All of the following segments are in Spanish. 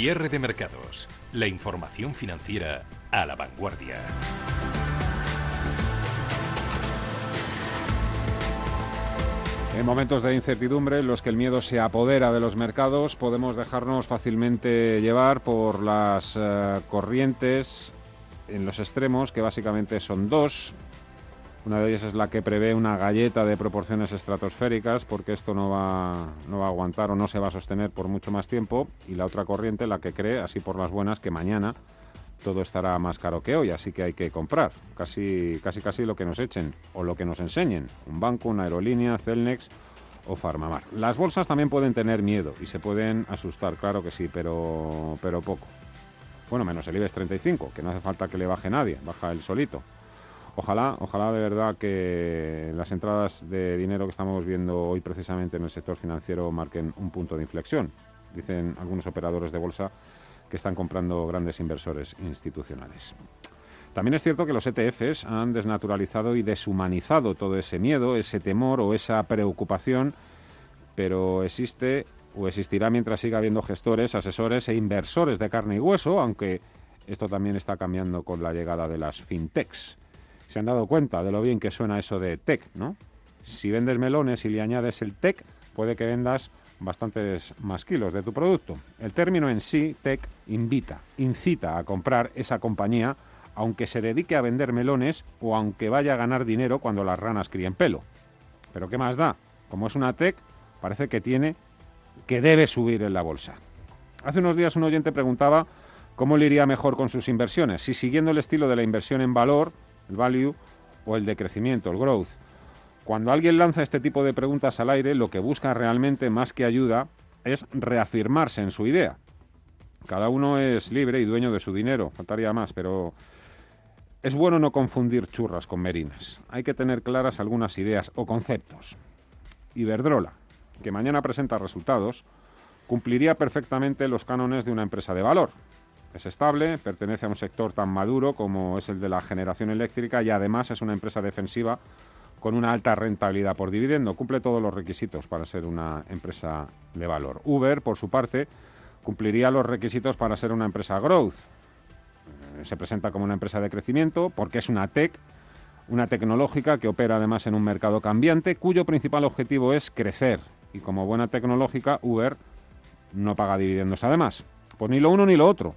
Cierre de mercados. La información financiera a la vanguardia. En momentos de incertidumbre en los que el miedo se apodera de los mercados, podemos dejarnos fácilmente llevar por las eh, corrientes en los extremos, que básicamente son dos. Una de ellas es la que prevé una galleta de proporciones estratosféricas, porque esto no va, no va a aguantar o no se va a sostener por mucho más tiempo. Y la otra corriente, la que cree, así por las buenas, que mañana todo estará más caro que hoy, así que hay que comprar casi, casi, casi lo que nos echen o lo que nos enseñen. Un banco, una aerolínea, Celnex o Farmamar. Las bolsas también pueden tener miedo y se pueden asustar, claro que sí, pero, pero poco. Bueno, menos el IBEX 35, que no hace falta que le baje nadie, baja el solito. Ojalá, ojalá de verdad que las entradas de dinero que estamos viendo hoy precisamente en el sector financiero marquen un punto de inflexión. Dicen algunos operadores de bolsa que están comprando grandes inversores institucionales. También es cierto que los ETFs han desnaturalizado y deshumanizado todo ese miedo, ese temor o esa preocupación, pero existe o existirá mientras siga habiendo gestores, asesores e inversores de carne y hueso, aunque esto también está cambiando con la llegada de las fintechs. Se han dado cuenta de lo bien que suena eso de tech, ¿no? Si vendes melones y le añades el tech, puede que vendas bastantes más kilos de tu producto. El término en sí, tech, invita, incita a comprar esa compañía, aunque se dedique a vender melones o aunque vaya a ganar dinero cuando las ranas críen pelo. Pero ¿qué más da? Como es una tech, parece que tiene, que debe subir en la bolsa. Hace unos días un oyente preguntaba cómo le iría mejor con sus inversiones, si siguiendo el estilo de la inversión en valor, el value, o el de crecimiento, el growth. Cuando alguien lanza este tipo de preguntas al aire, lo que busca realmente, más que ayuda, es reafirmarse en su idea. Cada uno es libre y dueño de su dinero, faltaría más, pero es bueno no confundir churras con merinas. Hay que tener claras algunas ideas o conceptos. Iberdrola, que mañana presenta resultados, cumpliría perfectamente los cánones de una empresa de valor. Es estable, pertenece a un sector tan maduro como es el de la generación eléctrica y además es una empresa defensiva con una alta rentabilidad por dividendo. Cumple todos los requisitos para ser una empresa de valor. Uber, por su parte, cumpliría los requisitos para ser una empresa growth. Eh, se presenta como una empresa de crecimiento porque es una tech, una tecnológica que opera además en un mercado cambiante cuyo principal objetivo es crecer. Y como buena tecnológica, Uber no paga dividendos además. Pues ni lo uno ni lo otro.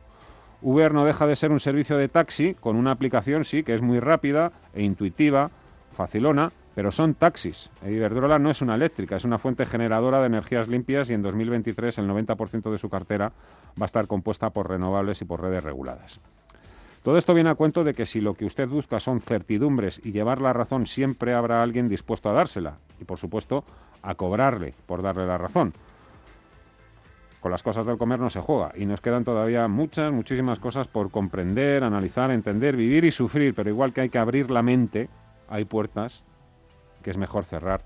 Uber no deja de ser un servicio de taxi con una aplicación, sí, que es muy rápida e intuitiva, facilona, pero son taxis. Iberdrola no es una eléctrica, es una fuente generadora de energías limpias y en 2023 el 90% de su cartera va a estar compuesta por renovables y por redes reguladas. Todo esto viene a cuento de que si lo que usted busca son certidumbres y llevar la razón, siempre habrá alguien dispuesto a dársela y, por supuesto, a cobrarle por darle la razón. Con las cosas del comer no se juega y nos quedan todavía muchas, muchísimas cosas por comprender, analizar, entender, vivir y sufrir, pero igual que hay que abrir la mente hay puertas que es mejor cerrar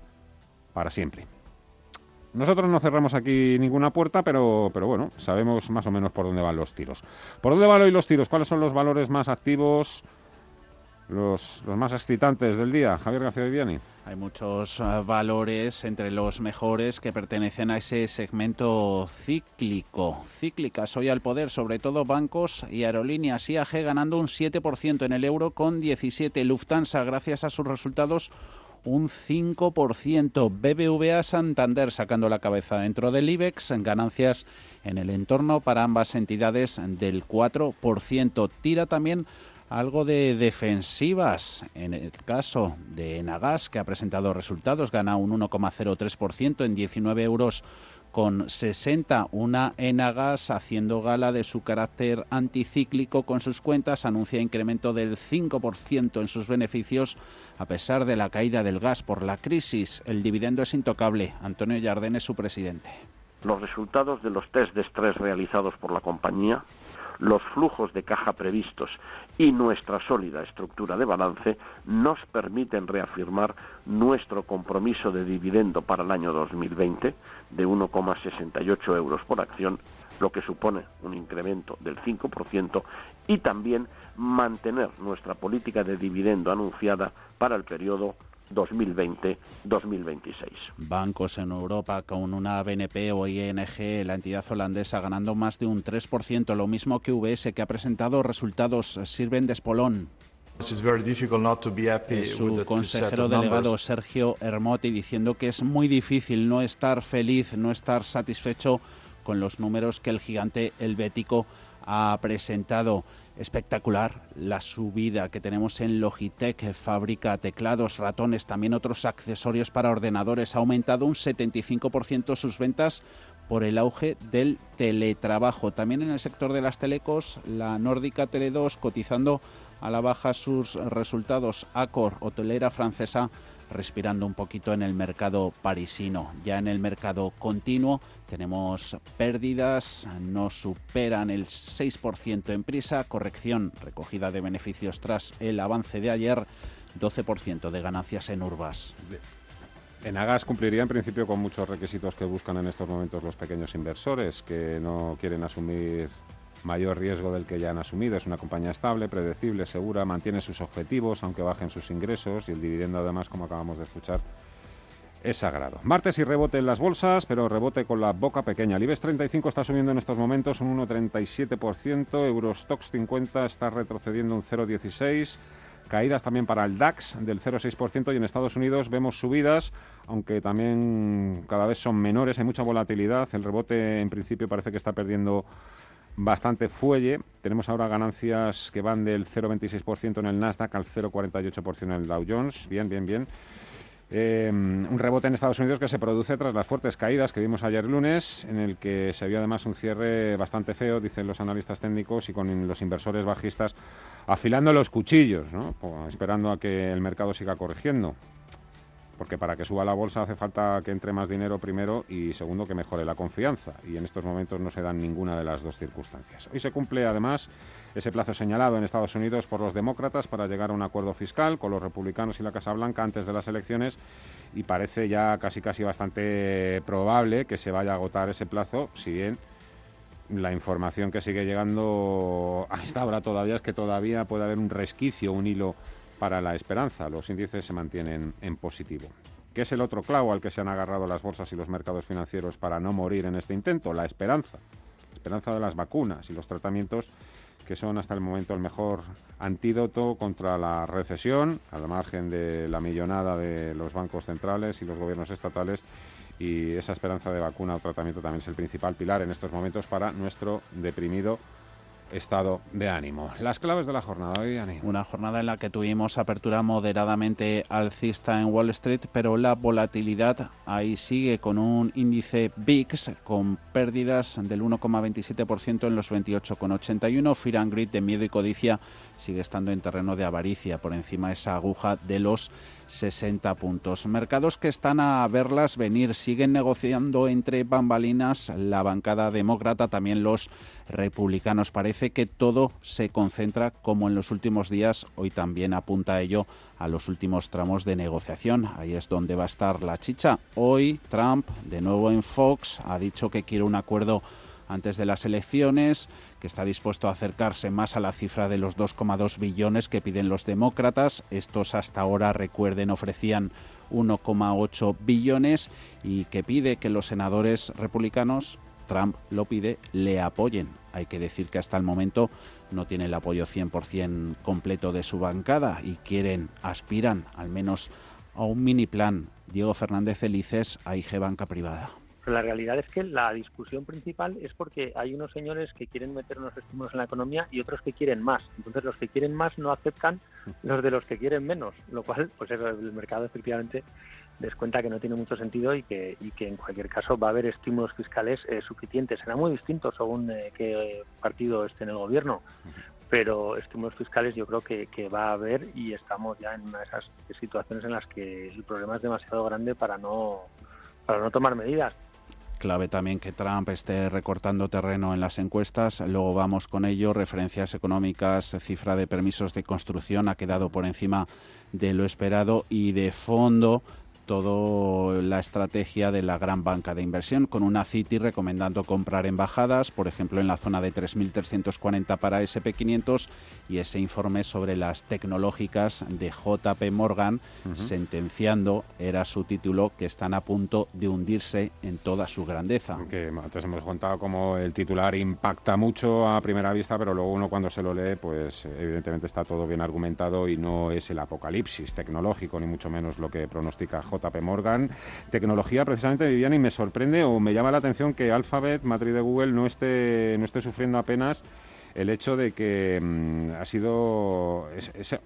para siempre. Nosotros no cerramos aquí ninguna puerta, pero, pero bueno, sabemos más o menos por dónde van los tiros. ¿Por dónde van hoy los tiros? ¿Cuáles son los valores más activos, los, más excitantes del día? Javier García Viviani. Hay muchos eh, valores entre los mejores que pertenecen a ese segmento cíclico. Cíclicas hoy al poder, sobre todo bancos y aerolíneas. IAG ganando un 7% en el euro con 17. Lufthansa, gracias a sus resultados, un 5%. BBVA Santander sacando la cabeza dentro del IBEX, ganancias en el entorno para ambas entidades del 4%. Tira también algo de defensivas. En el caso de Enagas, que ha presentado resultados, gana un 1,03% en 19 euros con 60. Una Enagas haciendo gala de su carácter anticíclico con sus cuentas, anuncia incremento del 5% en sus beneficios a pesar de la caída del gas por la crisis. El dividendo es intocable. Antonio Jardén es su presidente. Los resultados de los test de estrés realizados por la compañía los flujos de caja previstos y nuestra sólida estructura de balance nos permiten reafirmar nuestro compromiso de dividendo para el año 2020 de 1,68 euros por acción, lo que supone un incremento del 5% y también mantener nuestra política de dividendo anunciada para el periodo 2020-2026. Bancos en Europa con una BNP o ING, la entidad holandesa, ganando más de un 3%, lo mismo que VS, que ha presentado resultados, sirven de espolón. Es su consejero delegado Sergio Hermotti diciendo que es muy difícil no estar feliz, no estar satisfecho con los números que el gigante helvético ha presentado espectacular la subida que tenemos en Logitech, fábrica teclados, ratones, también otros accesorios para ordenadores. Ha aumentado un 75% sus ventas por el auge del teletrabajo. También en el sector de las telecos, la nórdica Tele2 cotizando a la baja sus resultados. Accor, hotelera francesa, respirando un poquito en el mercado parisino. Ya en el mercado continuo tenemos pérdidas, no superan el 6% en prisa, corrección recogida de beneficios tras el avance de ayer, 12% de ganancias en Urbas. En Agas cumpliría en principio con muchos requisitos que buscan en estos momentos los pequeños inversores que no quieren asumir mayor riesgo del que ya han asumido. Es una compañía estable, predecible, segura, mantiene sus objetivos aunque bajen sus ingresos y el dividendo además, como acabamos de escuchar, es sagrado. Martes y rebote en las bolsas, pero rebote con la boca pequeña. El IBEX 35 está subiendo en estos momentos un 1,37%, Eurostox 50 está retrocediendo un 0,16%. Caídas también para el DAX del 0,6% y en Estados Unidos vemos subidas, aunque también cada vez son menores, hay mucha volatilidad. El rebote en principio parece que está perdiendo bastante fuelle. Tenemos ahora ganancias que van del 0,26% en el Nasdaq al 0,48% en el Dow Jones. Bien, bien, bien. Eh, un rebote en Estados Unidos que se produce tras las fuertes caídas que vimos ayer lunes, en el que se vio además un cierre bastante feo, dicen los analistas técnicos, y con los inversores bajistas afilando los cuchillos, esperando a que el mercado siga corrigiendo porque para que suba la bolsa hace falta que entre más dinero primero y segundo que mejore la confianza y en estos momentos no se dan ninguna de las dos circunstancias. Hoy se cumple además ese plazo señalado en Estados Unidos por los demócratas para llegar a un acuerdo fiscal con los republicanos y la Casa Blanca antes de las elecciones y parece ya casi casi bastante probable que se vaya a agotar ese plazo, si bien la información que sigue llegando a esta hora todavía es que todavía puede haber un resquicio, un hilo para la esperanza. Los índices se mantienen en positivo. ¿Qué es el otro clavo al que se han agarrado las bolsas y los mercados financieros para no morir en este intento? La esperanza. La esperanza de las vacunas y los tratamientos que son hasta el momento el mejor antídoto contra la recesión, al margen de la millonada de los bancos centrales y los gobiernos estatales. Y esa esperanza de vacuna o tratamiento también es el principal pilar en estos momentos para nuestro deprimido estado de ánimo. Las claves de la jornada hoy, Ani. Una jornada en la que tuvimos apertura moderadamente alcista en Wall Street, pero la volatilidad ahí sigue con un índice VIX con pérdidas del 1,27% en los 28,81. Fear and Grid de miedo y codicia sigue estando en terreno de avaricia por encima de esa aguja de los 60 puntos. Mercados que están a verlas venir, siguen negociando entre bambalinas la bancada demócrata, también los republicanos. Parece que todo se concentra, como en los últimos días, hoy también apunta a ello, a los últimos tramos de negociación. Ahí es donde va a estar la chicha. Hoy Trump, de nuevo en Fox, ha dicho que quiere un acuerdo antes de las elecciones, que está dispuesto a acercarse más a la cifra de los 2,2 billones que piden los demócratas. Estos hasta ahora, recuerden, ofrecían 1,8 billones y que pide que los senadores republicanos, Trump lo pide, le apoyen. Hay que decir que hasta el momento no tiene el apoyo 100% completo de su bancada y quieren, aspiran al menos a un mini plan. Diego Fernández Elices, IG Banca Privada. Pero la realidad es que la discusión principal es porque hay unos señores que quieren meter unos estímulos en la economía y otros que quieren más. Entonces los que quieren más no aceptan los de los que quieren menos, lo cual pues el mercado efectivamente les cuenta que no tiene mucho sentido y que, y que en cualquier caso va a haber estímulos fiscales eh, suficientes. Será muy distinto según eh, qué partido esté en el gobierno, pero estímulos fiscales yo creo que, que, va a haber y estamos ya en una de esas situaciones en las que el problema es demasiado grande para no para no tomar medidas clave también que Trump esté recortando terreno en las encuestas. Luego vamos con ello. Referencias económicas, cifra de permisos de construcción ha quedado por encima de lo esperado y de fondo toda la estrategia de la gran banca de inversión, con una Citi recomendando comprar embajadas, por ejemplo, en la zona de 3.340 para SP500, y ese informe sobre las tecnológicas de JP Morgan, sentenciando, era su título, que están a punto de hundirse en toda su grandeza. Que antes hemos contado como el titular impacta mucho a primera vista, pero luego uno cuando se lo lee, pues evidentemente está todo bien argumentado y no es el apocalipsis tecnológico, ni mucho menos lo que pronostica JP Morgan. Tecnología, precisamente, Viviana, y me sorprende o me llama la atención que Alphabet, matriz de Google, no esté, no esté sufriendo apenas el hecho de que mm, ha sido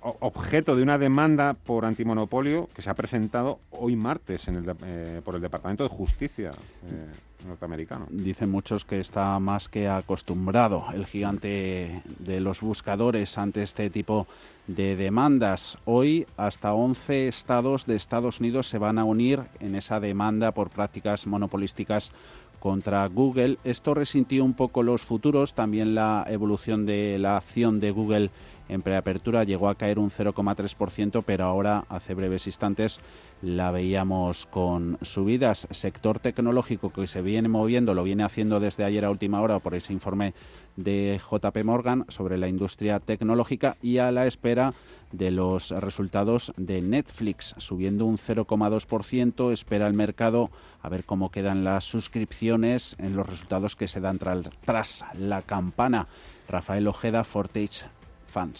objeto de una demanda por antimonopolio que se ha presentado hoy martes en el, eh, por el Departamento de Justicia eh, norteamericano. Dicen muchos que está más que acostumbrado el gigante de los buscadores ante este tipo de demandas. Hoy hasta 11 estados de Estados Unidos se van a unir en esa demanda por prácticas monopolísticas contra Google. Esto resintió un poco los futuros, también la evolución de la acción de Google en preapertura llegó a caer un 0,3%, pero ahora, hace breves instantes, la veíamos con subidas. Sector tecnológico que se viene moviendo, lo viene haciendo desde ayer a última hora por ese informe de JP Morgan sobre la industria tecnológica y a la espera de los resultados de Netflix, subiendo un 0,2%. Espera el mercado a ver cómo quedan las suscripciones en los resultados que se dan tras, la campana. Rafael Ojeda, Fortage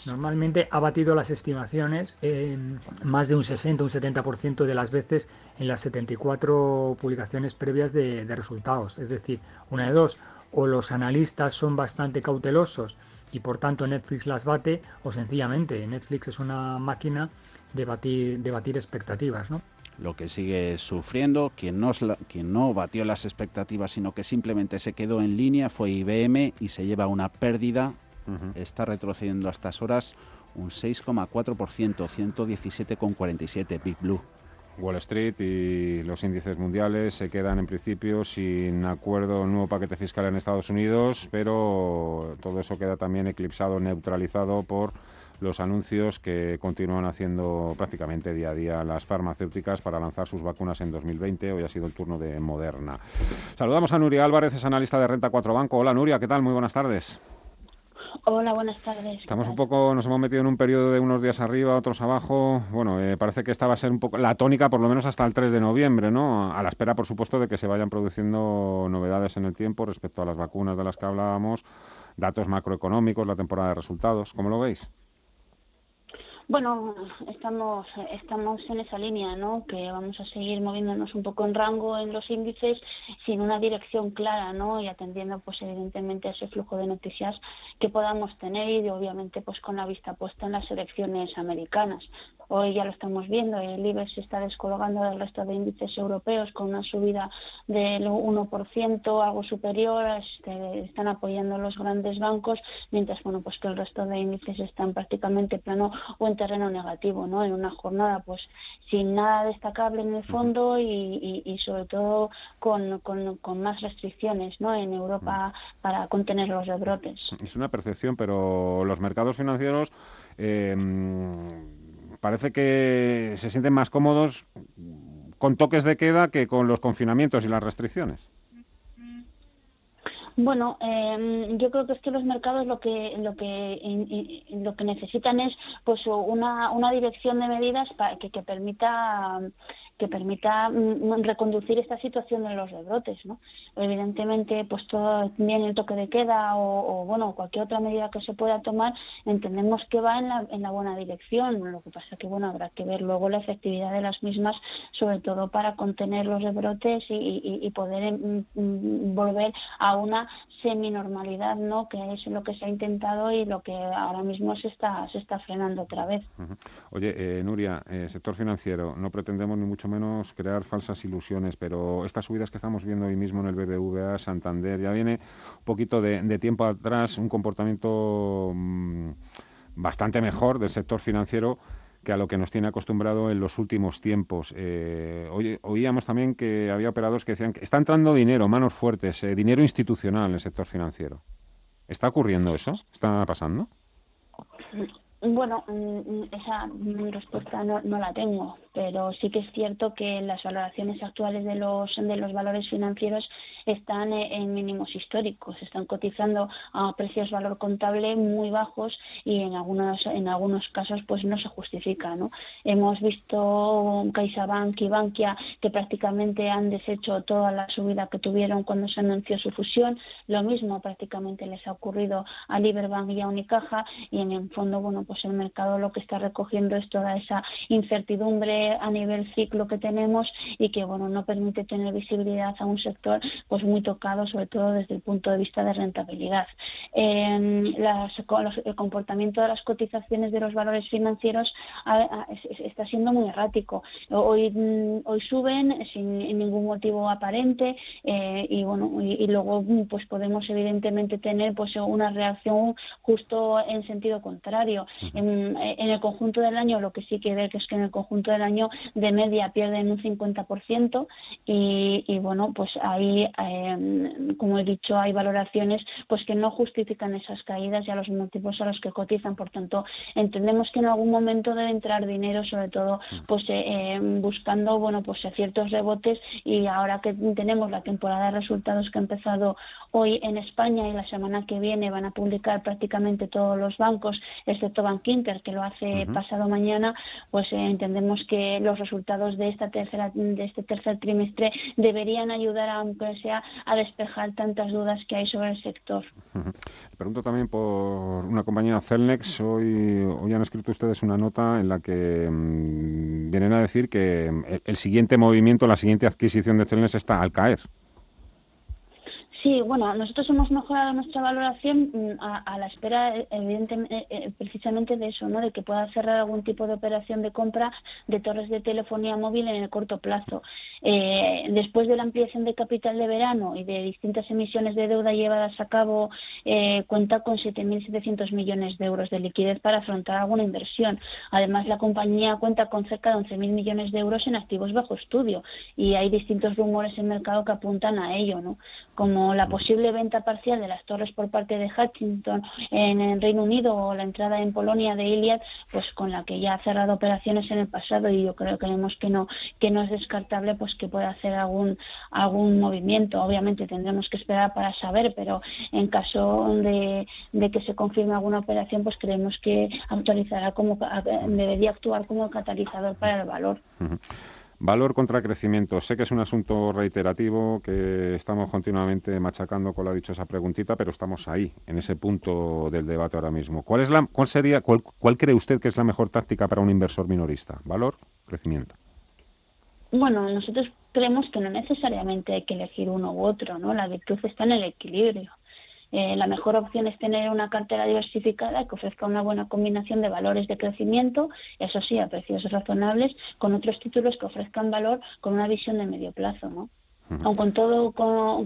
Normalmente ha batido las estimaciones en más de un 60, un 70% de las veces en las 74 publicaciones previas de, resultados. Es decir, una de dos, o los analistas son bastante cautelosos y por tanto Netflix las bate, o sencillamente Netflix es una máquina de batir, de batir expectativas. ¿no? Lo que sigue sufriendo, quien no, quien no batió las expectativas, sino que simplemente se quedó en línea, fue IBM y se lleva una pérdida está retrocediendo a estas horas un 6,4%, 117,47 Big Blue. Wall Street y los índices mundiales se quedan en principio sin acuerdo, nuevo paquete fiscal en Estados Unidos, pero todo eso queda también eclipsado, neutralizado por los anuncios que continúan haciendo prácticamente día a día las farmacéuticas para lanzar sus vacunas en 2020. Hoy ha sido el turno de Moderna. Saludamos a Nuria Álvarez, es analista de Renta 4 Banco. Hola Nuria, ¿qué tal? Muy buenas tardes. Hola, buenas tardes. Estamos un poco, nos hemos metido en un periodo de unos días arriba, otros abajo. Bueno, eh, parece que esta va a ser un poco la tónica, por lo menos hasta el 3 de noviembre, ¿no? A la espera, por supuesto, de que se vayan produciendo novedades en el tiempo respecto a las vacunas de las que hablábamos, datos macroeconómicos, la temporada de resultados. ¿Cómo lo veis? Bueno, estamos, estamos en esa línea, ¿no? Que vamos a seguir moviéndonos un poco en rango en los índices sin una dirección clara, ¿no? Y atendiendo, pues evidentemente, ese flujo de noticias que podamos tener y obviamente, pues con la vista puesta en las elecciones americanas. Hoy ya lo estamos viendo, el IBEX se está descolgando del resto de índices europeos con una subida del 1%, algo superior, este, están apoyando los grandes bancos, mientras bueno, pues que el resto de índices están prácticamente plano o en terreno negativo, ¿no? En una jornada pues sin nada destacable en el fondo y, sobre todo con, con, más restricciones, ¿no? En Europa para contener los rebrotes. Es una percepción, pero los mercados financieros eh, parece que se sienten más cómodos con toques de queda que con los confinamientos y las restricciones. Bueno, eh, yo creo que es que los mercados lo que lo que lo que necesitan es pues una, una dirección de medidas para que, que permita que permita mm, reconducir esta situación de los rebrotes, ¿no? Evidentemente, pues todo bien el toque de queda o, bueno cualquier otra medida que se pueda tomar entendemos que va en la, en la buena dirección. Lo que pasa que bueno habrá que ver luego la efectividad de las mismas, sobre todo para contener los rebrotes y, y poder mm, mm, volver a una semi-normalidad, ¿no? Que es lo que se ha intentado y lo que ahora mismo se está, se está frenando otra vez. Oye, eh, Nuria, eh, sector financiero, no pretendemos ni mucho menos crear falsas ilusiones, pero estas subidas que estamos viendo hoy mismo en el BBVA, Santander, ya viene un poquito de, tiempo atrás, un comportamiento mm, bastante mejor del sector financiero que a lo que nos tiene acostumbrado en los últimos tiempos. Eh, oíamos también que había operadores que decían que está entrando dinero, manos fuertes, eh, dinero institucional en el sector financiero. ¿Está ocurriendo eso? ¿Está pasando? Bueno, mm, esa respuesta no, la tengo, pero sí que es cierto que las valoraciones actuales de los, de los valores financieros están eh, en mínimos históricos, están cotizando a precios valor contable muy bajos y en algunos, en algunos casos pues no se justifica. ¿no? Hemos visto CaixaBank y Bankia que prácticamente han deshecho toda la subida que tuvieron cuando se anunció su fusión. Lo mismo prácticamente les ha ocurrido a Liberbank y a Unicaja y en el fondo, bueno, pues el mercado lo que está recogiendo es toda esa incertidumbre a nivel ciclo que tenemos y que, bueno, no permite tener visibilidad a un sector pues muy tocado, sobre todo desde el punto de vista de rentabilidad. el comportamiento de las cotizaciones de los valores financieros está siendo muy errático. Hoy, mm, hoy suben sin ningún motivo aparente eh, y bueno y, luego mm, pues podemos evidentemente tener pues una reacción justo en sentido contrario. en, el conjunto del año lo que sí que ver que es que en el conjunto del año de media pierden un 50% y, y bueno pues ahí em, como he dicho hay valoraciones pues que no justifican esas caídas y a los motivos a los que cotizan. Por tanto entendemos que en algún momento debe entrar dinero sobre todo pues eh, em, buscando bueno pues ciertos rebotes. Y ahora que tenemos la temporada de resultados que ha empezado hoy en España y la semana que viene van a publicar prácticamente todos los bancos, excepto Bank Inter, que lo hace pasado mañana, pues eh, entendemos que los resultados de esta tercera de este tercer trimestre deberían ayudar, aunque sea, a despejar tantas dudas que hay sobre el sector. Le pregunto también por una compañía Celnex. Hoy, hoy han escrito ustedes una nota en la que mm, vienen a decir que el siguiente movimiento, la siguiente adquisición de Celnex está al caer. Sí, bueno, nosotros hemos mejorado nuestra valoración mm, a, la espera, evidentemente, eh, eh, precisamente de eso, ¿no? De que pueda cerrar algún tipo de operación de compra de torres de telefonía móvil en el corto plazo. Eh, después de la ampliación de capital de verano y de distintas emisiones de deuda llevadas a cabo, cuenta con 7.700 millones de euros de liquidez para afrontar alguna inversión. Además, la compañía cuenta con cerca de 11.000 millones de euros en activos bajo estudio y hay distintos rumores en el mercado que apuntan a ello, ¿no? como la posible venta parcial de las torres por parte de Hutchinson en el Reino Unido o la entrada en Polonia de Iliad, pues con la que ya ha cerrado operaciones en el pasado y yo creo que creemos que no que no es descartable pues que pueda hacer algún algún movimiento. Obviamente tendremos que esperar para saber, pero en caso de, que se confirme alguna operación, pues creemos que actualizará como debería actuar como catalizador para el valor. Valor contra crecimiento. Sé que es un asunto reiterativo que estamos continuamente machacando con la dichosa preguntita, pero estamos ahí, en ese punto del debate ahora mismo. ¿Cuál es la, cuál sería, cuál, cuál cree usted que es la mejor táctica para un inversor minorista? Valor, crecimiento. Bueno, nosotros creemos que no necesariamente hay que elegir uno u otro, ¿no? La virtud está en el equilibrio. Eh, la mejor opción es tener una cartera diversificada que ofrezca una buena combinación de valores de crecimiento, eso sí, a precios razonables, con otros títulos que ofrezcan valor con una visión de medio plazo, ¿no? Aun con todo,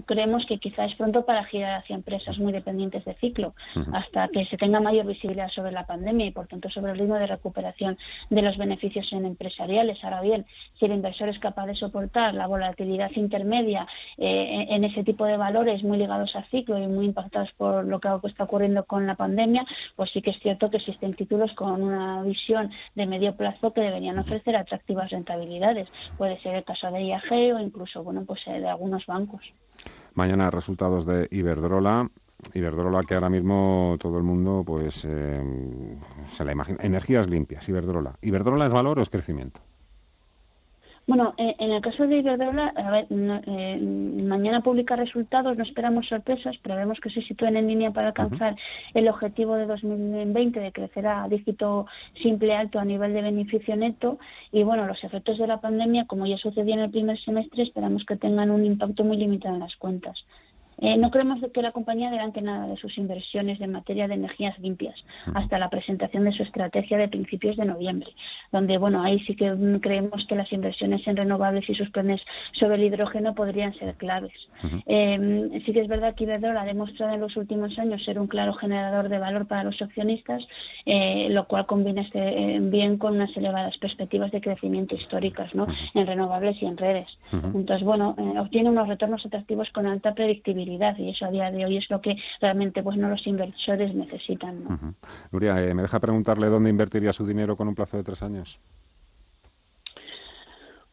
creemos que quizá es pronto para girar hacia empresas muy dependientes de ciclo, hasta que se tenga mayor visibilidad sobre la pandemia y, por tanto, sobre el ritmo de recuperación de los beneficios en empresariales. Ahora bien, si el inversor es capaz de soportar la volatilidad intermedia eh, en ese tipo de valores muy ligados a ciclo y muy impactados por lo que está ocurriendo con la pandemia, pues sí que es cierto que existen títulos con una visión de medio plazo que deberían ofrecer atractivas rentabilidades. Puede ser el caso de IAG o incluso, bueno, pues de algunos bancos. Mañana resultados de Iberdrola. Iberdrola que ahora mismo todo el mundo pues eh, se la imagina. Energías limpias, Iberdrola. ¿Iberdrola es valor o es crecimiento? Bueno, eh, en el caso de Iberdrola, a ver, eh, mañana publica resultados, no esperamos sorpresas, pero vemos que se sitúen en línea para alcanzar el objetivo de 2020 de crecer a dígito simple alto a nivel de beneficio neto. Y bueno, los efectos de la pandemia, como ya sucedió en el primer semestre, esperamos que tengan un impacto muy limitado en las cuentas. Eh, no creemos que la compañía adelante nada de sus inversiones en materia de energías limpias hasta la presentación de su estrategia de principios de noviembre, donde bueno ahí sí que creemos que las inversiones en renovables y sus planes sobre el hidrógeno podrían ser claves. Em, sí que es verdad que Iberdrola ha demostrado en los últimos años ser un claro generador de valor para los accionistas, eh, lo cual combina este, eh, bien con unas elevadas perspectivas de crecimiento históricas ¿no? en renovables y en redes. Entonces bueno obtiene unos retornos atractivos con alta predictibilidad y eso a día de hoy es lo que realmente pues no los inversores necesitan. Nuria, eh, ¿me deja preguntarle dónde invertiría su dinero con un plazo de tres años?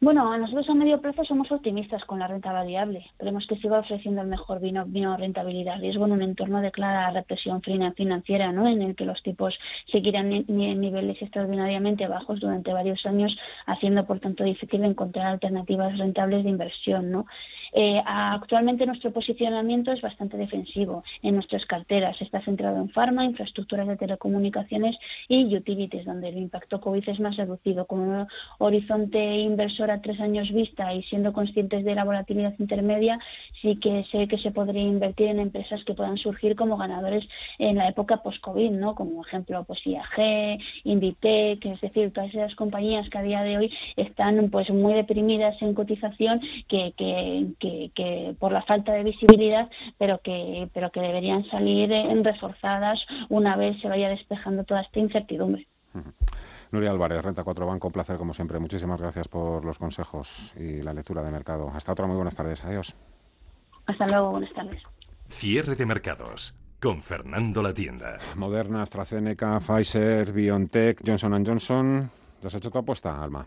Bueno, nosotros a medio plazo somos optimistas con la renta variable. Creemos que siga ofreciendo el mejor vino, vino rentabilidad riesgo en un entorno de clara represión financiera, ¿no? en el que los tipos seguirán en niveles extraordinariamente bajos durante varios años, haciendo por tanto difícil encontrar alternativas rentables de inversión. ¿no? Eh, actualmente nuestro posicionamiento es bastante defensivo en nuestras carteras. Está centrado en farma, infraestructuras de telecomunicaciones y utilities, donde el impacto COVID es más reducido. Como un horizonte inversor tres años vista y siendo conscientes de la volatilidad intermedia, sí que sé que se podría invertir en empresas que puedan surgir como ganadores en la época post-COVID, ¿no? Como ejemplo, pues IAG, Inditec, es decir, todas esas compañías que a día de hoy están pues muy deprimidas en cotización que, que, que, por la falta de visibilidad, pero que, pero que deberían salir reforzadas una vez se vaya despejando toda esta incertidumbre. Nuria Álvarez, Renta 4 Banco, un placer como siempre. Muchísimas gracias por los consejos y la lectura de mercado. Hasta otra, muy buenas tardes. Adiós. Hasta luego, buenas tardes. Cierre de mercados con Fernando La Tienda. Moderna, AstraZeneca, Pfizer, BioNTech, Johnson Johnson. ¿Ya has hecho tu apuesta, Alma?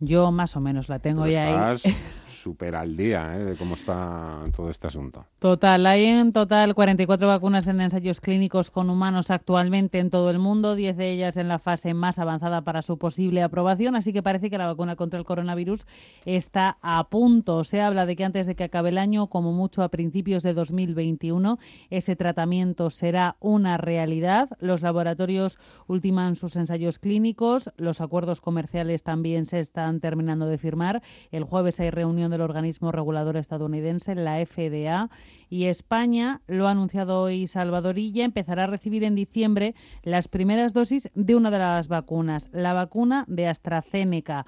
Yo más o menos la tengo ya ahí. súper al día ¿eh? de cómo está todo este asunto. Total, hay en total 44 vacunas en ensayos clínicos con humanos actualmente en todo el mundo, 10 de ellas en la fase más avanzada para su posible aprobación, así que parece que la vacuna contra el coronavirus está a punto. Se habla de que antes de que acabe el año, como mucho a principios de 2021, ese tratamiento será una realidad. Los laboratorios ultiman sus ensayos clínicos, los acuerdos comerciales también se están terminando de firmar. El jueves hay reunión de el organismo regulador estadounidense, la FDA, y España, lo ha anunciado hoy Salvadorilla, empezará a recibir en diciembre las primeras dosis de una de las vacunas, la vacuna de AstraZeneca.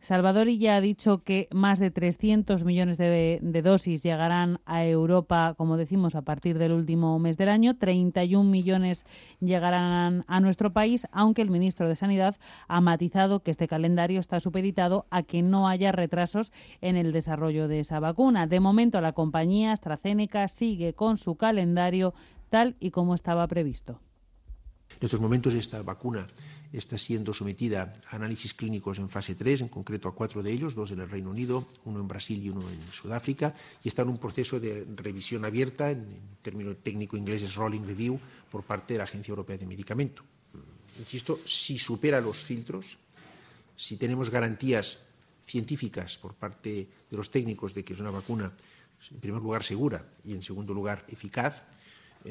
Salvador ya ha dicho que más de 300 millones de, dosis llegarán a Europa, como decimos, a partir del último mes del año. 31 millones llegarán a nuestro país, aunque el ministro de Sanidad ha matizado que este calendario está supeditado a que no haya retrasos en el desarrollo de esa vacuna. De momento, la compañía AstraZeneca sigue con su calendario tal y como estaba previsto. En estos momentos esta vacuna está siendo sometida a análisis clínicos en fase 3, en concreto a cuatro de ellos, dos en el Reino Unido, uno en Brasil y uno en Sudáfrica, y está en un proceso de revisión abierta, en, término técnico inglés es rolling review, por parte de la Agencia Europea de Medicamento. Insisto, si supera los filtros, si tenemos garantías científicas por parte de los técnicos de que es una vacuna, en primer lugar, segura y, en segundo lugar, eficaz,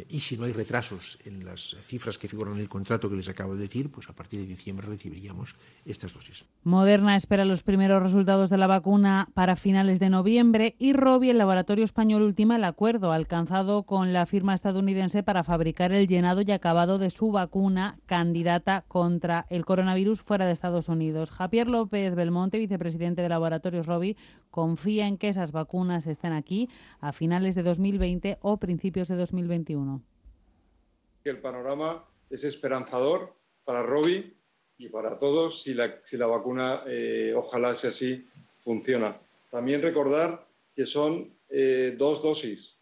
y si no hay retrasos en las cifras que figuran en el contrato que les acabo de decir, pues a partir de diciembre recibiríamos estas dosis. Moderna espera los primeros resultados de la vacuna para finales de noviembre y Robi, el laboratorio español, ultima el acuerdo alcanzado con la firma estadounidense para fabricar el llenado y acabado de su vacuna candidata contra el coronavirus fuera de Estados Unidos. Javier López Belmonte, vicepresidente de Laboratorios Robi, confía en que esas vacunas estén aquí a finales de 2020 o principios de 2021. El panorama es esperanzador para Robi y para todos si la, si la vacuna, eh, ojalá sea así, funciona. También recordar que son eh, dos dosis.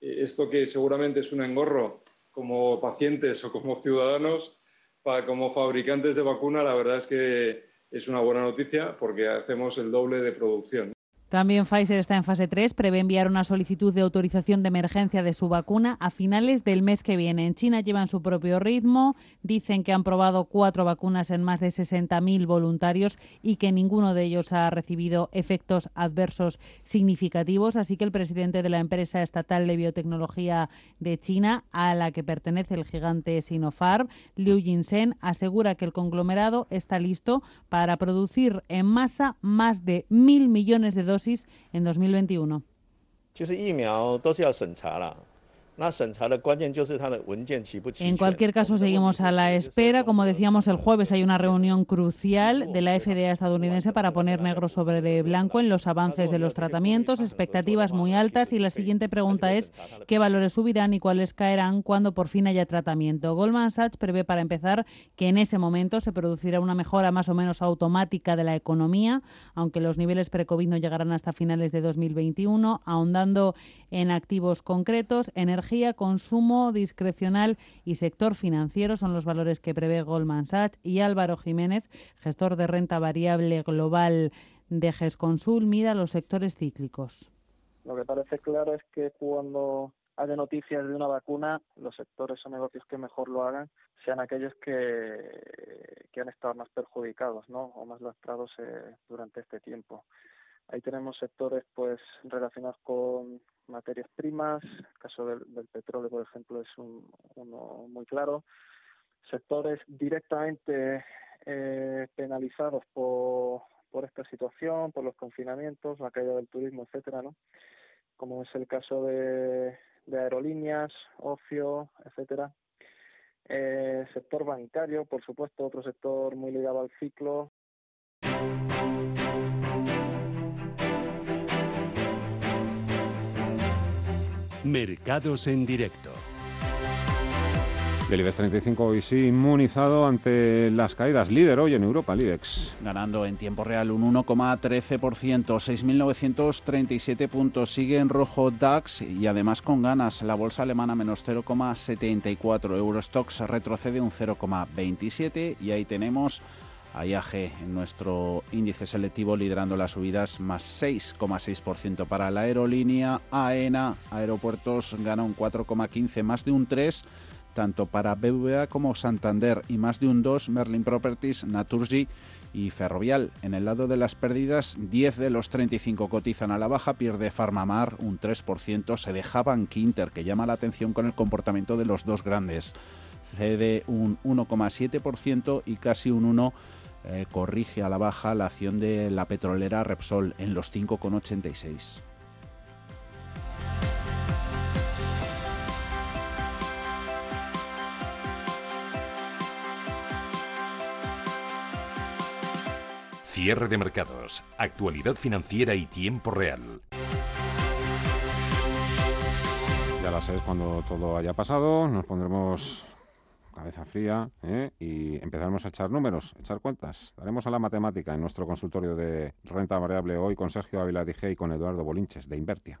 Eh, esto que seguramente es un engorro como pacientes o como ciudadanos, para, como fabricantes de vacuna, la verdad es que es una buena noticia porque hacemos el doble de producción. También Pfizer está en fase 3, prevé enviar una solicitud de autorización de emergencia de su vacuna a finales del mes que viene. En China llevan su propio ritmo, dicen que han probado cuatro vacunas en más de 60.000 voluntarios y que ninguno de ellos ha recibido efectos adversos significativos, así que el presidente de la empresa estatal de biotecnología de China, a la que pertenece el gigante Sinopharm, Liu Jinsen, asegura que el conglomerado está listo para producir en masa más de mil millones de dosis en 2021. En cualquier caso, seguimos a la espera. Como decíamos, el jueves hay una reunión crucial de la FDA estadounidense para poner negro sobre blanco en los avances de los tratamientos, expectativas muy altas y la siguiente pregunta es qué valores subirán y cuáles caerán cuando por fin haya tratamiento. Goldman Sachs prevé para empezar que en ese momento se producirá una mejora más o menos automática de la economía, aunque los niveles pre-COVID no llegarán hasta finales de 2021, ahondando en activos concretos, energía consumo discrecional y sector financiero son los valores que prevé Goldman Sachs y Álvaro Jiménez, gestor de renta variable global de GESConsul mira los sectores cíclicos. Lo que parece claro es que cuando haya noticias de una vacuna, los sectores o negocios que mejor lo hagan sean aquellos que, que han estado más perjudicados ¿no? o más lastrados eh, durante este tiempo. Ahí tenemos sectores pues relacionados con materias primas, el caso del, petróleo, por ejemplo, es uno muy claro. Sectores directamente eh, penalizados por, por esta situación, por los confinamientos, la caída del turismo, etcétera, ¿no? Como es el caso de, aerolíneas, ocio, etcétera. Eh, sector bancario, por supuesto, otro sector muy ligado al ciclo, Mercados en directo. El IBEX 35 hoy sí inmunizado ante las caídas. Líder hoy en Europa, el IBEX. Ganando en tiempo real un 1,13%, 6.937 puntos. Sigue en rojo DAX y además con ganas. La bolsa alemana menos 0,74. Eurostox retrocede un 0,27 y ahí tenemos a IAG en nuestro índice selectivo liderando las subidas más 6,6% para la aerolínea. AENA Aeropuertos gana un 4,15 más de un 3 tanto para BBVA como Santander y más de un 2 Merlin Properties, Naturgy y Ferrovial. En el lado de las pérdidas, 10 de los 35 cotizan a la baja, pierde Farmamar un 3%, se dejaban Quinter, que llama la atención con el comportamiento de los dos grandes. Cede un 1,7% y casi un 1% eh, corrige a la baja la acción de la petrolera Repsol en los 5,86. Cierre de mercados, actualidad financiera y tiempo real. Ya las es cuando todo haya pasado, nos pondremos cabeza fría ¿eh? y empezaremos a echar números, echar cuentas. Daremos a la matemática en nuestro consultorio de renta variable hoy con Sergio Ávila Dije y con Eduardo Bolinches de Invertia.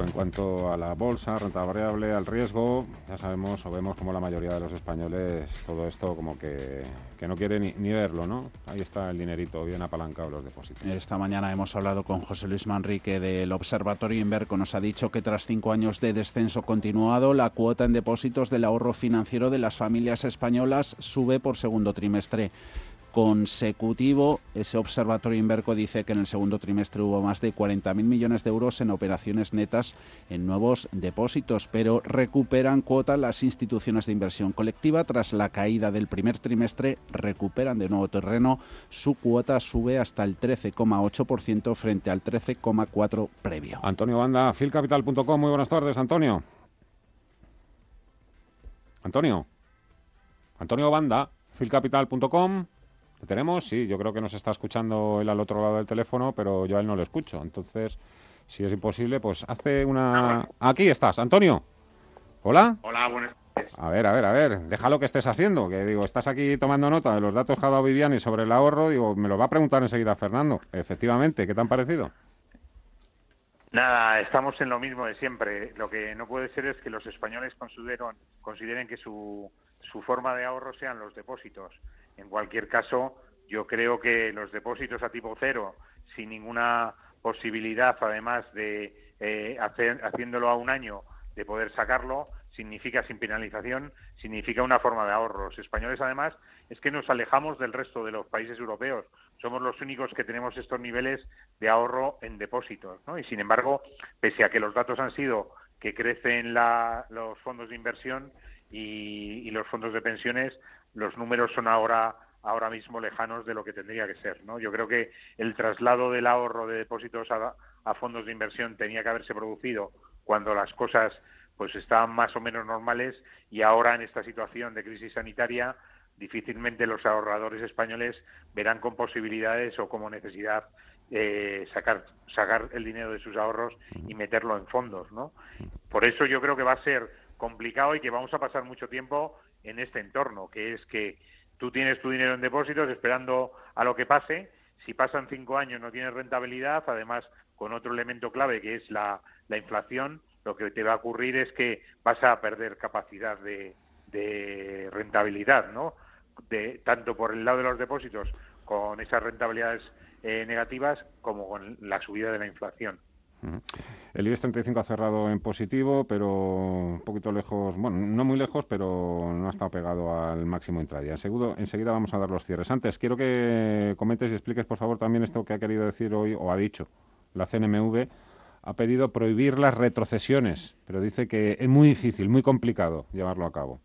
en cuanto a la bolsa, renta variable, al riesgo, ya sabemos o vemos como la mayoría de los españoles todo esto como que, no quiere ni, ni, verlo, ¿no? Ahí está el dinerito bien apalancado los depósitos. Esta mañana hemos hablado con José Luis Manrique del Observatorio Inverco. Nos ha dicho que tras cinco años de descenso continuado, la cuota en depósitos del ahorro financiero de las familias españolas sube por segundo trimestre consecutivo. Ese observatorio Inverco dice que en el segundo trimestre hubo más de 40.000 millones de euros en operaciones netas en nuevos depósitos, pero recuperan cuota las instituciones de inversión colectiva. Tras la caída del primer trimestre, recuperan de nuevo terreno. Su cuota sube hasta el 13,8% frente al 13,4% previo. Antonio Banda, filcapital.com. Muy buenas tardes, Antonio. Antonio. Antonio Banda, filcapital.com tenemos? Sí, yo creo que nos está escuchando él al otro lado del teléfono, pero yo a él no lo escucho. Entonces, si es imposible, pues hace una... Ah, Aquí estás, Antonio. Hola. Hola, buenas tardes. A ver, a ver, a ver, déjalo que estés haciendo, que digo, estás aquí tomando nota de los datos que ha dado Viviani sobre el ahorro, digo, me lo va a preguntar enseguida Fernando. Efectivamente, ¿qué te han parecido? Nada, estamos en lo mismo de siempre. Lo que no puede ser es que los españoles consideren, consideren que su, su forma de ahorro sean los depósitos. En cualquier caso, yo creo que los depósitos a tipo cero, sin ninguna posibilidad, además de eh, haciéndolo a un año, de poder sacarlo, significa sin penalización, significa una forma de ahorro. Los españoles, además, es que nos alejamos del resto de los países europeos. Somos los únicos que tenemos estos niveles de ahorro en depósitos. Y, sin embargo, pese a que los datos han sido que crecen los fondos de inversión y, los fondos de pensiones, los números son ahora ahora mismo lejanos de lo que tendría que ser. ¿no? Yo creo que el traslado del ahorro de depósitos a, fondos de inversión tenía que haberse producido cuando las cosas pues estaban más o menos normales y ahora en esta situación de crisis sanitaria difícilmente los ahorradores españoles verán con posibilidades o como necesidad eh, sacar sacar el dinero de sus ahorros y meterlo en fondos, ¿no? Por eso yo creo que va a ser complicado y que vamos a pasar mucho tiempo en este entorno, que es que tú tienes tu dinero en depósitos esperando a lo que pase. Si pasan cinco años no tienes rentabilidad, además con otro elemento clave que es la, la inflación, lo que te va a ocurrir es que vas a perder capacidad de, de rentabilidad, ¿no? De, tanto por el lado de los depósitos con esas rentabilidades eh, negativas como con la subida de la inflación. El IBEX 35 ha cerrado en positivo, pero un poquito lejos, bueno, no muy lejos, pero no ha estado pegado al máximo intradía. Seguro, enseguida vamos a dar los cierres. Antes, quiero que comentes y expliques, por favor, también esto que ha querido decir hoy, o ha dicho, la CNMV ha pedido prohibir las retrocesiones, pero dice que es muy difícil, muy complicado llevarlo a cabo.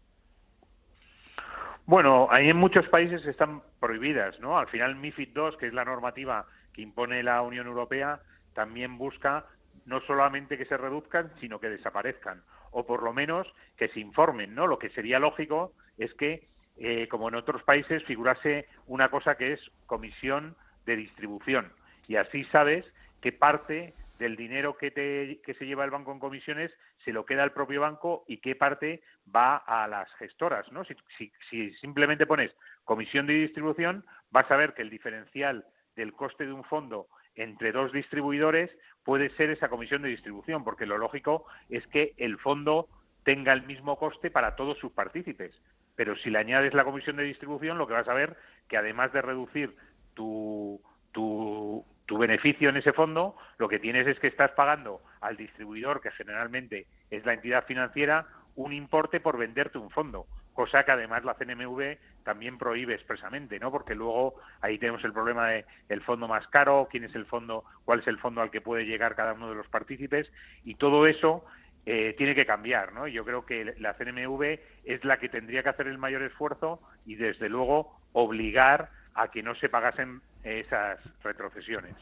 Bueno, hay en muchos países están prohibidas, ¿no? Al final MIFID II, que es la normativa que impone la Unión Europea, también busca no solamente que se reduzcan, sino que desaparezcan, o por lo menos que se informen, ¿no? Lo que sería lógico es que, eh, como en otros países, figurase una cosa que es comisión de distribución, y así sabes qué parte del dinero que, te, que se lleva el banco en comisiones se lo queda el propio banco y qué parte va a las gestoras. ¿no? Si, si, simplemente pones comisión de distribución, vas a ver que el diferencial del coste de un fondo entre dos distribuidores puede ser esa comisión de distribución, porque lo lógico es que el fondo tenga el mismo coste para todos sus partícipes. Pero si le añades la comisión de distribución, lo que vas a ver que además de reducir tu, tu tu beneficio en ese fondo, lo que tienes es que estás pagando al distribuidor, que generalmente es la entidad financiera, un importe por venderte un fondo, cosa que además la CNMV también prohíbe expresamente, ¿no? Porque luego ahí tenemos el problema de el fondo más caro, quién es el fondo, cuál es el fondo al que puede llegar cada uno de los partícipes y todo eso eh, tiene que cambiar, ¿no? Yo creo que la CNMV es la que tendría que hacer el mayor esfuerzo y desde luego obligar a que no se pagasen esas retrocesiones.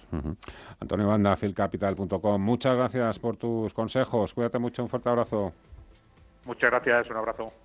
Antonio Banda, filcapital.com. Muchas gracias por tus consejos. Cuídate mucho. Un fuerte abrazo. Muchas gracias. Un abrazo.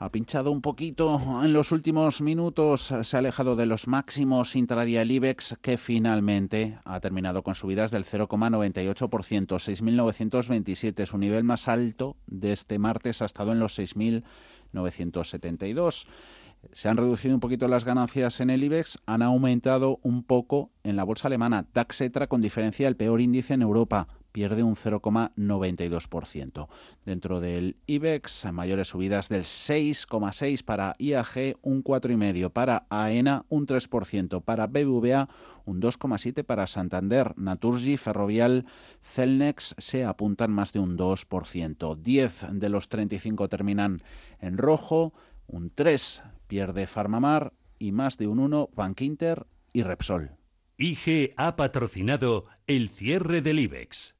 ha pinchado un poquito en los últimos minutos, se ha alejado de los máximos intradía el IBEX, que finalmente ha terminado con subidas del 0,98%, 6.927, su nivel más alto de este martes ha estado en los 6.972. Se han reducido un poquito las ganancias en el IBEX, han aumentado un poco en la bolsa alemana. DAX con diferencia el peor índice en Europa, pierde un 0,92%. Dentro del IBEX, mayores subidas del 6,6% para IAG, un 4,5% para AENA, un 3% para BBVA, un 2,7% para Santander, Naturgy, Ferrovial, Celnex se apuntan más de un 2%. 10 de los 35 terminan en rojo, un 3 pierde Farmamar y más de un 1 Bankinter y Repsol. IG ha patrocinado el cierre del IBEX.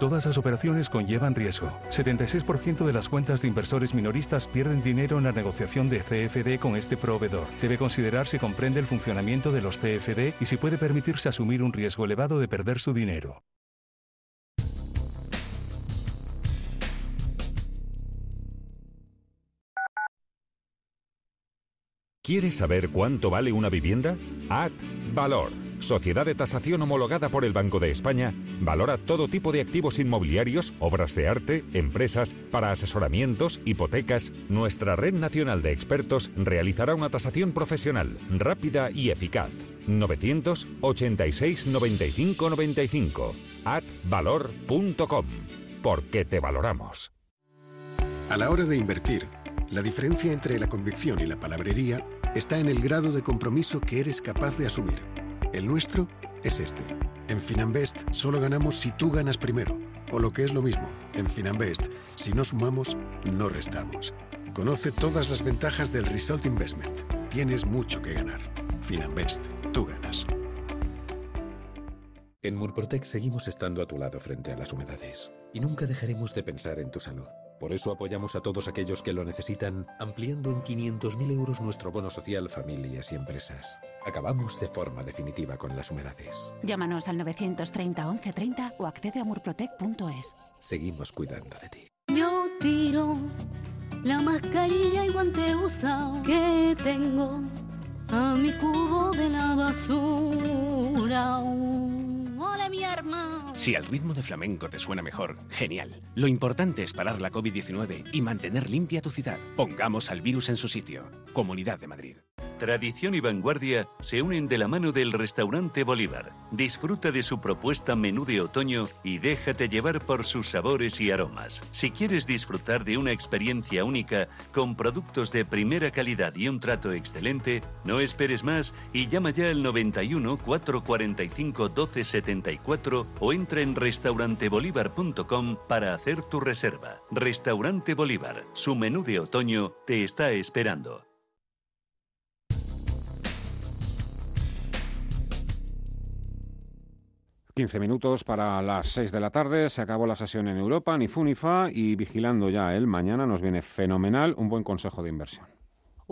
Todas las operaciones conllevan riesgo. 76% de las cuentas de inversores minoristas pierden dinero en la negociación de CFD con este proveedor. Debe considerar si comprende el funcionamiento de los CFD y si puede permitirse asumir un riesgo elevado de perder su dinero. ¿Quieres saber cuánto vale una vivienda? Ad Valor, sociedad de tasación homologada por el Banco de España, valora todo tipo de activos inmobiliarios, obras de arte, empresas, para asesoramientos, hipotecas. Nuestra red nacional de expertos realizará una tasación profesional, rápida y eficaz. 986 95 95 advalor.com. Porque te valoramos. A la hora de invertir, la diferencia entre la convicción y la palabrería está en el grado de compromiso que eres capaz de asumir. El nuestro es este. En Finanbest solo ganamos si tú ganas primero. O lo que es lo mismo, en Finanbest, si no sumamos, no restamos. Conoce todas las ventajas del Result Investment. Tienes mucho que ganar. Finanbest, tú ganas. En Murprotec seguimos estando a tu lado frente a las humedades. Y nunca dejaremos de pensar en tu salud. Por eso apoyamos a todos aquellos que lo necesitan, ampliando en 500.000 euros nuestro bono social familias y empresas. Acabamos de forma definitiva con las humedades. Llámanos al 930 1130 o accede a murprotec.es. Seguimos cuidando de ti. Yo tiro la mascarilla y guante usado que tengo a mi cubo de la basura. ¡Hola, mi hermano! Si al ritmo de flamenco te suena mejor, genial. Lo importante es parar la COVID-19 y mantener limpia tu ciudad. Pongamos al virus en su sitio. Comunidad de Madrid. Tradición y vanguardia se unen de la mano del restaurante Bolívar. Disfruta de su propuesta menú de otoño y déjate llevar por sus sabores y aromas. Si quieres disfrutar de una experiencia única con productos de primera calidad y un trato excelente, no esperes más y llama ya al 91 445 1274 o entra en restaurantebolívar.com para hacer tu reserva. Restaurante Bolívar, su menú de otoño te está esperando. 15 minutos para las 6 de la tarde. Se acabó la sesión en Europa, ni fu ni fa, y vigilando ya el mañana nos viene fenomenal un buen consejo de inversión.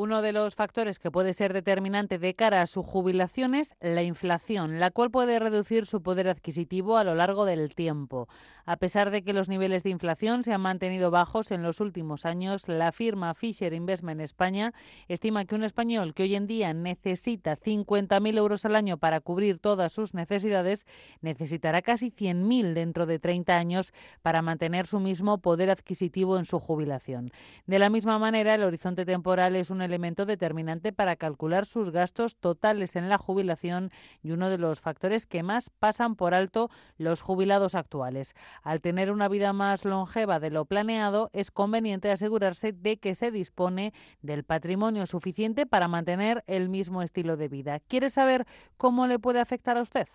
Uno de los factores que puede ser determinante de cara a su jubilación es la inflación, la cual puede reducir su poder adquisitivo a lo largo del tiempo. A pesar de que los niveles de inflación se han mantenido bajos en los últimos años, la firma Fisher Investment España estima que un español que hoy en día necesita 50.000 euros al año para cubrir todas sus necesidades necesitará casi 100.000 dentro de 30 años para mantener su mismo poder adquisitivo en su jubilación. De la misma manera, el horizonte temporal es un elemento determinante para calcular sus gastos totales en la jubilación y uno de los factores que más pasan por alto los jubilados actuales. Al tener una vida más longeva de lo planeado, es conveniente asegurarse de que se dispone del patrimonio suficiente para mantener el mismo estilo de vida. ¿Quiere saber cómo le puede afectar a usted?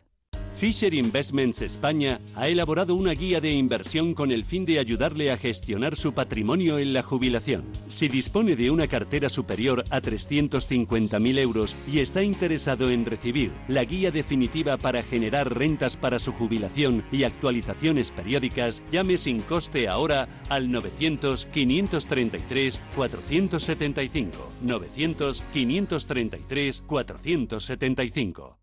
Fisher Investments España ha elaborado una guía de inversión con el fin de ayudarle a gestionar su patrimonio en la jubilación. Si dispone de una cartera superior a 350.000 euros y está interesado en recibir la guía definitiva para generar rentas para su jubilación y actualizaciones periódicas, llame sin coste ahora al 900-533-475. 900-533-475.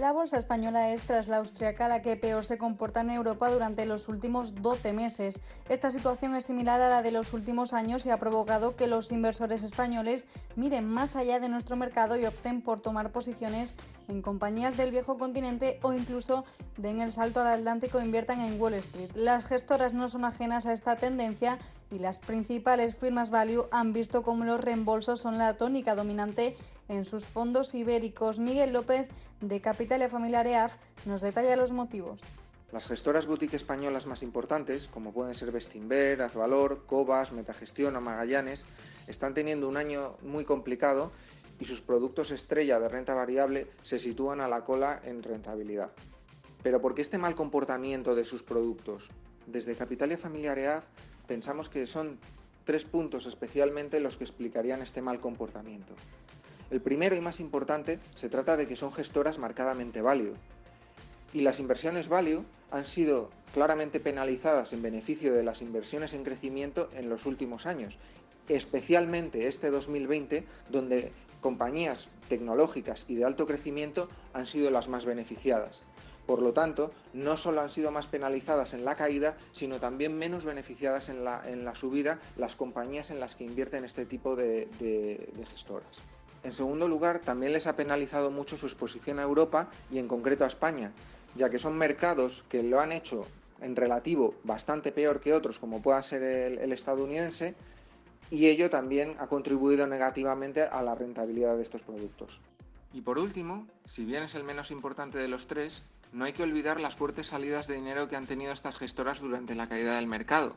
La bolsa española es tras la austriaca la que peor se comporta en Europa durante los últimos 12 meses. Esta situación es similar a la de los últimos años y ha provocado que los inversores españoles miren más allá de nuestro mercado y opten por tomar posiciones en compañías del viejo continente o incluso den el salto al Atlántico e inviertan en Wall Street. Las gestoras no son ajenas a esta tendencia y las principales firmas value han visto cómo los reembolsos son la tónica dominante en sus fondos ibéricos. Miguel López, de Capital y Familiar EAF, nos detalla los motivos. Las gestoras boutique españolas más importantes, como pueden ser Bestinver, Azvalor, Cobas, Metagestión o Magallanes, están teniendo un año muy complicado y sus productos estrella de renta variable se sitúan a la cola en rentabilidad. Pero ¿por qué este mal comportamiento de sus productos? Desde Capital y Familiar EAF pensamos que son tres puntos especialmente los que explicarían este mal comportamiento. El primero y más importante se trata de que son gestoras marcadamente value. Y las inversiones value han sido claramente penalizadas en beneficio de las inversiones en crecimiento en los últimos años, especialmente este 2020, donde compañías tecnológicas y de alto crecimiento han sido las más beneficiadas. Por lo tanto, no solo han sido más penalizadas en la caída, sino también menos beneficiadas en la, en la subida las compañías en las que invierten este tipo de, de, de gestoras. En segundo lugar, también les ha penalizado mucho su exposición a Europa y en concreto a España, ya que son mercados que lo han hecho en relativo bastante peor que otros, como pueda ser el, el estadounidense, y ello también ha contribuido negativamente a la rentabilidad de estos productos. Y por último, si bien es el menos importante de los tres, no hay que olvidar las fuertes salidas de dinero que han tenido estas gestoras durante la caída del mercado,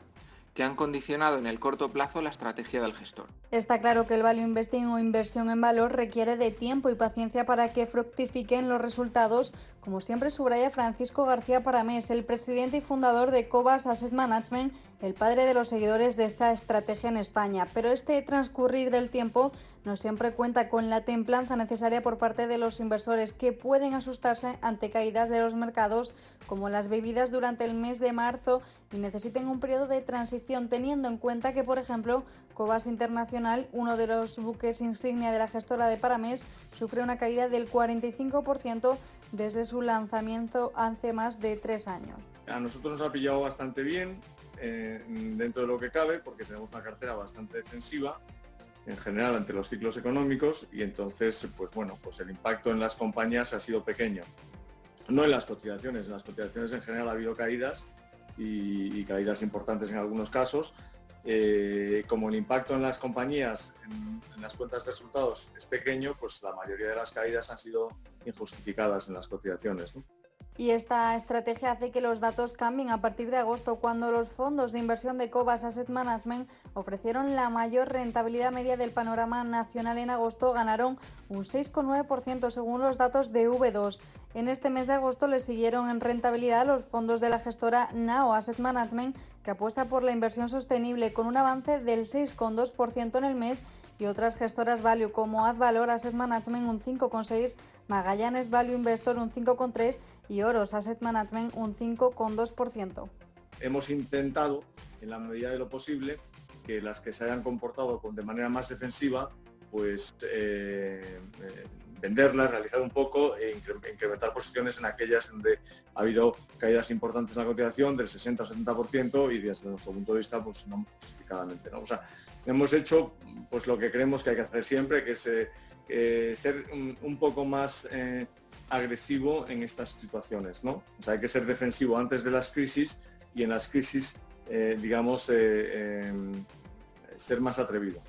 que han condicionado en el corto plazo la estrategia del gestor. Está claro que el value investing o inversión en valor requiere de tiempo y paciencia para que fructifiquen los resultados, como siempre subraya Francisco García Paramés, el presidente y fundador de Cobas Asset Management, el padre de los seguidores de esta estrategia en España. Pero este transcurrir del tiempo no siempre cuenta con la templanza necesaria por parte de los inversores que pueden asustarse ante caídas de los mercados como las bebidas durante el mes de marzo y necesiten un periodo de transición teniendo en cuenta que, por ejemplo, Cobas Internacional, uno de los buques insignia de la gestora de Paramés, sufre una caída del 45% desde su lanzamiento hace más de tres años. A nosotros nos ha pillado bastante bien eh, dentro de lo que cabe porque tenemos una cartera bastante defensiva en general ante los ciclos económicos y entonces pues bueno pues el impacto en las compañías ha sido pequeño no en las cotizaciones en las cotizaciones en general ha habido caídas y, caídas importantes en algunos casos eh, como el impacto en las compañías, en, las cuentas de resultados es pequeño, pues la mayoría de las caídas han sido injustificadas en las cotizaciones. Y esta estrategia hace que los datos cambien a partir de agosto, cuando los fondos de inversión de Cobas Asset Management ofrecieron la mayor rentabilidad media del panorama nacional en agosto, ganaron un 6,9% según los datos de V2. En este mes de agosto le siguieron en rentabilidad los fondos de la gestora Nao Asset Management, que apuesta por la inversión sostenible con un avance del 6,2% en el mes y otras gestoras value como AdValor Asset Management un 5,6%, Magallanes Value Investor un 5,3% y Oros Asset Management un 5,2%. Hemos intentado, en la medida de lo posible, que las que se hayan comportado de manera más defensiva, pues eh, eh, venderlas, realizar un poco e incrementar posiciones en aquellas donde ha habido caídas importantes en la cotización del 60 o 70% y desde nuestro punto de vista, pues no justificadamente. ¿no? O sea, hemos hecho pues lo que creemos que hay que hacer siempre, que es eh, eh, ser un, poco más eh, agresivo en estas situaciones, ¿no? O sea, hay que ser defensivo antes de las crisis y en las crisis, eh, digamos, ser más atrevido.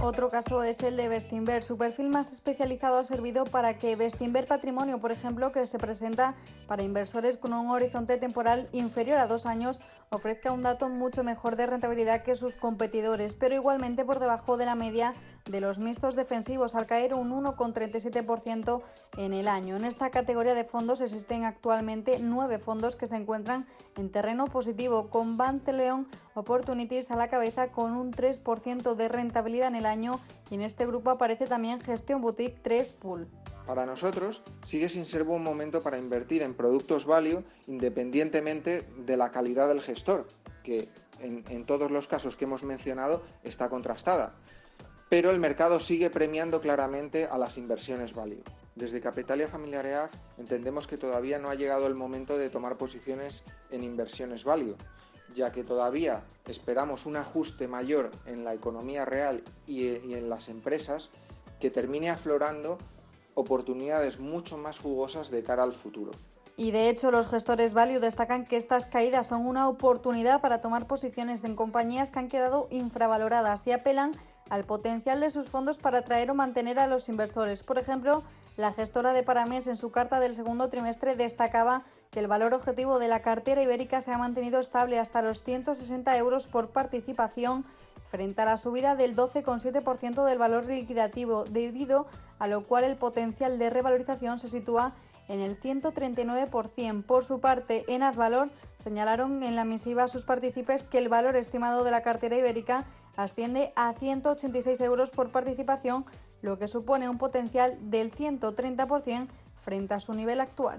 Otro caso es el de Bestinver. Su perfil más especializado ha servido para que Bestinver Patrimonio, por ejemplo, que se presenta para inversores con un horizonte temporal inferior a dos años, ofrezca un dato mucho mejor de rentabilidad que sus competidores, pero igualmente por debajo de la media de los mixtos defensivos, al caer un 1,37% en el año. En esta categoría de fondos existen actualmente nueve fondos que se encuentran en terreno positivo, con Banteleon Opportunities a la cabeza con un 3% de rentabilidad en el año y en este grupo aparece también Gestión Boutique 3 Pool. Para nosotros sigue sin ser buen momento para invertir en productos value independientemente de la calidad del gestor, que en, en todos los casos que hemos mencionado está contrastada pero el mercado sigue premiando claramente a las inversiones value. Desde Capitalia Familiareag entendemos que todavía no ha llegado el momento de tomar posiciones en inversiones value, ya que todavía esperamos un ajuste mayor en la economía real y, y en las empresas que termine aflorando oportunidades mucho más jugosas de cara al futuro. Y de hecho los gestores value destacan que estas caídas son una oportunidad para tomar posiciones en compañías que han quedado infravaloradas y apelan al potencial de sus fondos para atraer o mantener a los inversores. Por ejemplo, la gestora de Paramés en su carta del segundo trimestre destacaba que el valor objetivo de la cartera ibérica se ha mantenido estable hasta los 160 euros por participación frente a la subida del 12,7% del valor liquidativo, debido a lo cual el potencial de revalorización se sitúa en el 139%. Por su parte, en Advalor señalaron en la misiva a sus partícipes que el valor estimado de la cartera ibérica asciende a 186 euros por participación, lo que supone un potencial del 130% frente a su nivel actual.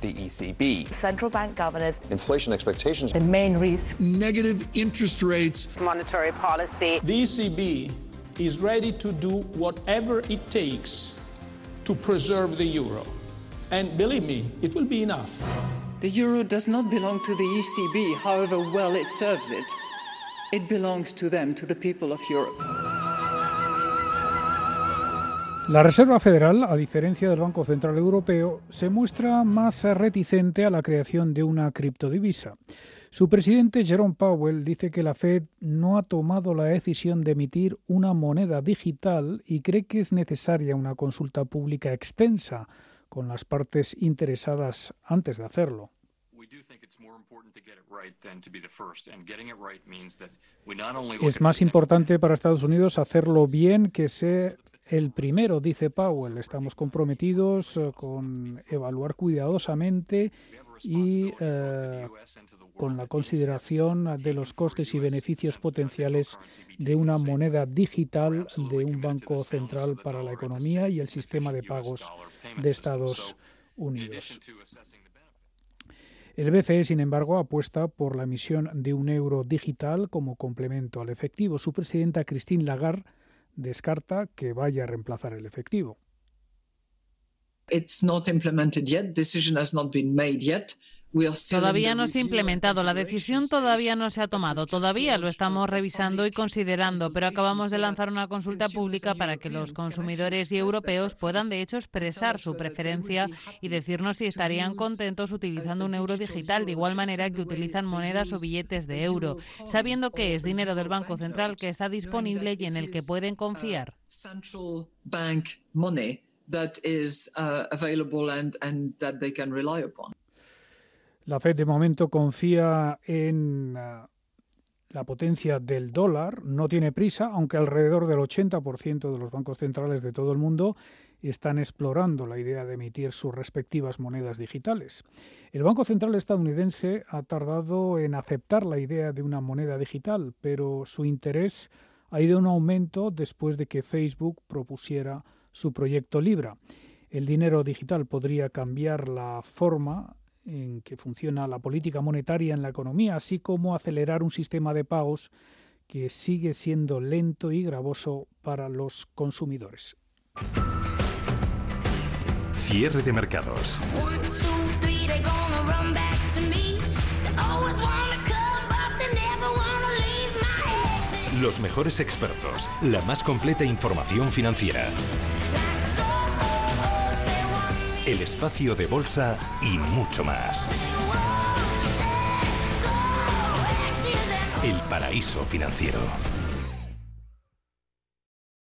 The ECB. Central bank governors. Inflation expectations. The main risk. Negative interest rates. Monetary policy. The ECB is ready to do whatever it takes to preserve the euro. And believe me, it will be enough. The euro does not belong to the ECB, however well it serves it. It belongs to them, to the people of Europe. La Reserva Federal, a diferencia del Banco Central Europeo, se muestra más reticente a la creación de una criptodivisa. Su presidente Jerome Powell dice que la Fed no ha tomado la decisión de emitir una moneda digital y cree que es necesaria una consulta pública extensa con las partes interesadas antes de hacerlo. Es más importante para Estados Unidos hacerlo bien que ser el primero, dice Powell, estamos comprometidos eh, con evaluar cuidadosamente y eh, con la consideración de los costes y beneficios potenciales de una moneda digital de un banco central para la economía y el sistema de pagos de Estados Unidos. El BCE, sin embargo, apuesta por la emisión de un euro digital como complemento al efectivo. Su presidenta Christine Lagarde descarta que vaya a reemplazar el efectivo. It's not implemented yet. Decision has not been made yet. Todavía no se ha implementado, la decisión todavía no se ha tomado, todavía lo estamos revisando y considerando, pero acabamos de lanzar una consulta pública para que los consumidores y europeos puedan de hecho expresar su preferencia y decirnos si estarían contentos utilizando un euro digital de igual manera que utilizan monedas o billetes de euro, sabiendo que es dinero del Banco Central que está disponible y en el que pueden confiar. La Fed de momento confía en ah, la potencia del dólar, no tiene prisa, aunque alrededor del 80% de los bancos centrales de todo el mundo están explorando la idea de emitir sus respectivas monedas digitales. El Banco Central estadounidense ha tardado en aceptar la idea de una moneda digital, pero su interés ha ido en aumento después de que Facebook propusiera su proyecto Libra. El dinero digital podría cambiar la forma en que funciona la política monetaria en la economía, así como acelerar un sistema de pagos que sigue siendo lento y gravoso para los consumidores. Cierre de mercados. Los mejores expertos, la más completa información financiera el espacio de bolsa y mucho más. El paraíso financiero.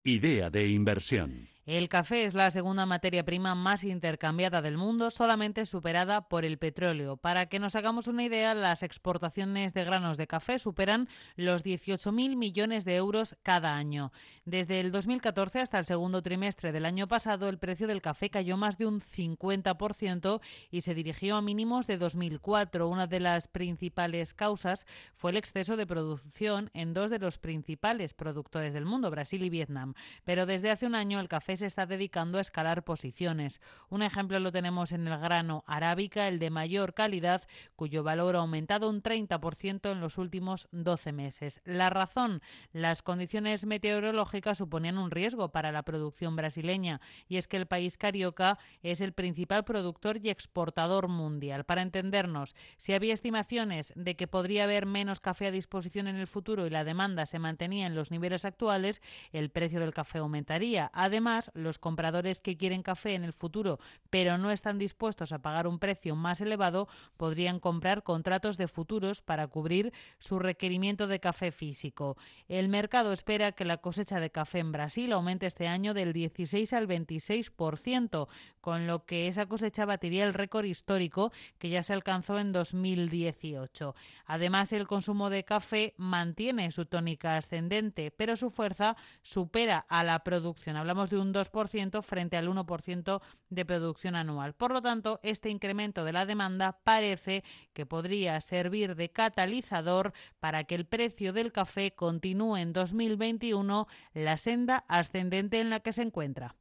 Idea de inversión. El café es la segunda materia prima más intercambiada del mundo, solamente superada por el petróleo. Para que nos hagamos una idea, las exportaciones de granos de café superan los 18.000 millones de euros cada año. Desde el 2014 hasta el segundo trimestre del año pasado, el precio del café cayó más de un 50% y se dirigió a mínimos de 2004. Una de las principales causas fue el exceso de producción en dos de los principales productores del mundo, Brasil y Vietnam. Pero desde hace un año el café se está dedicando a escalar posiciones. Un ejemplo lo tenemos en el grano arábica, el de mayor calidad, cuyo valor ha aumentado un 30% en los últimos 12 meses. La razón, las condiciones meteorológicas suponían un riesgo para la producción brasileña y es que el país carioca es el principal productor y exportador mundial. Para entendernos, si había estimaciones de que podría haber menos café a disposición en el futuro y la demanda se mantenía en los niveles actuales, el precio del café aumentaría. Además, los compradores que quieren café en el futuro pero no están dispuestos a pagar un precio más elevado podrían comprar contratos de futuros para cubrir su requerimiento de café físico. El mercado espera que la cosecha de café en Brasil aumente este año del 16 al 26%, con lo que esa cosecha batiría el récord histórico que ya se alcanzó en 2018. Además, el consumo de café mantiene su tónica ascendente, pero su fuerza supera a la producción. Hablamos de un 2% frente al 1% de producción anual. Por lo tanto, este incremento de la demanda parece que podría servir de catalizador para que el precio del café continúe en 2021 la senda ascendente en la que se encuentra.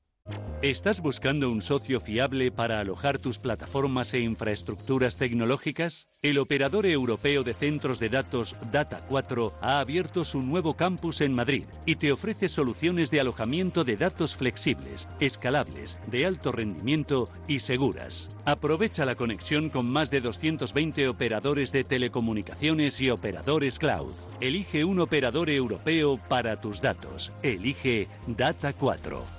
¿Estás buscando un socio fiable para alojar tus plataformas e infraestructuras tecnológicas? El operador europeo de centros de datos Data4 ha abierto su nuevo campus en Madrid y te ofrece soluciones de alojamiento de datos flexibles, escalables, de alto rendimiento y seguras. Aprovecha la conexión con más de 220 operadores de telecomunicaciones y operadores cloud. Elige un operador europeo para tus datos. Elige Data4.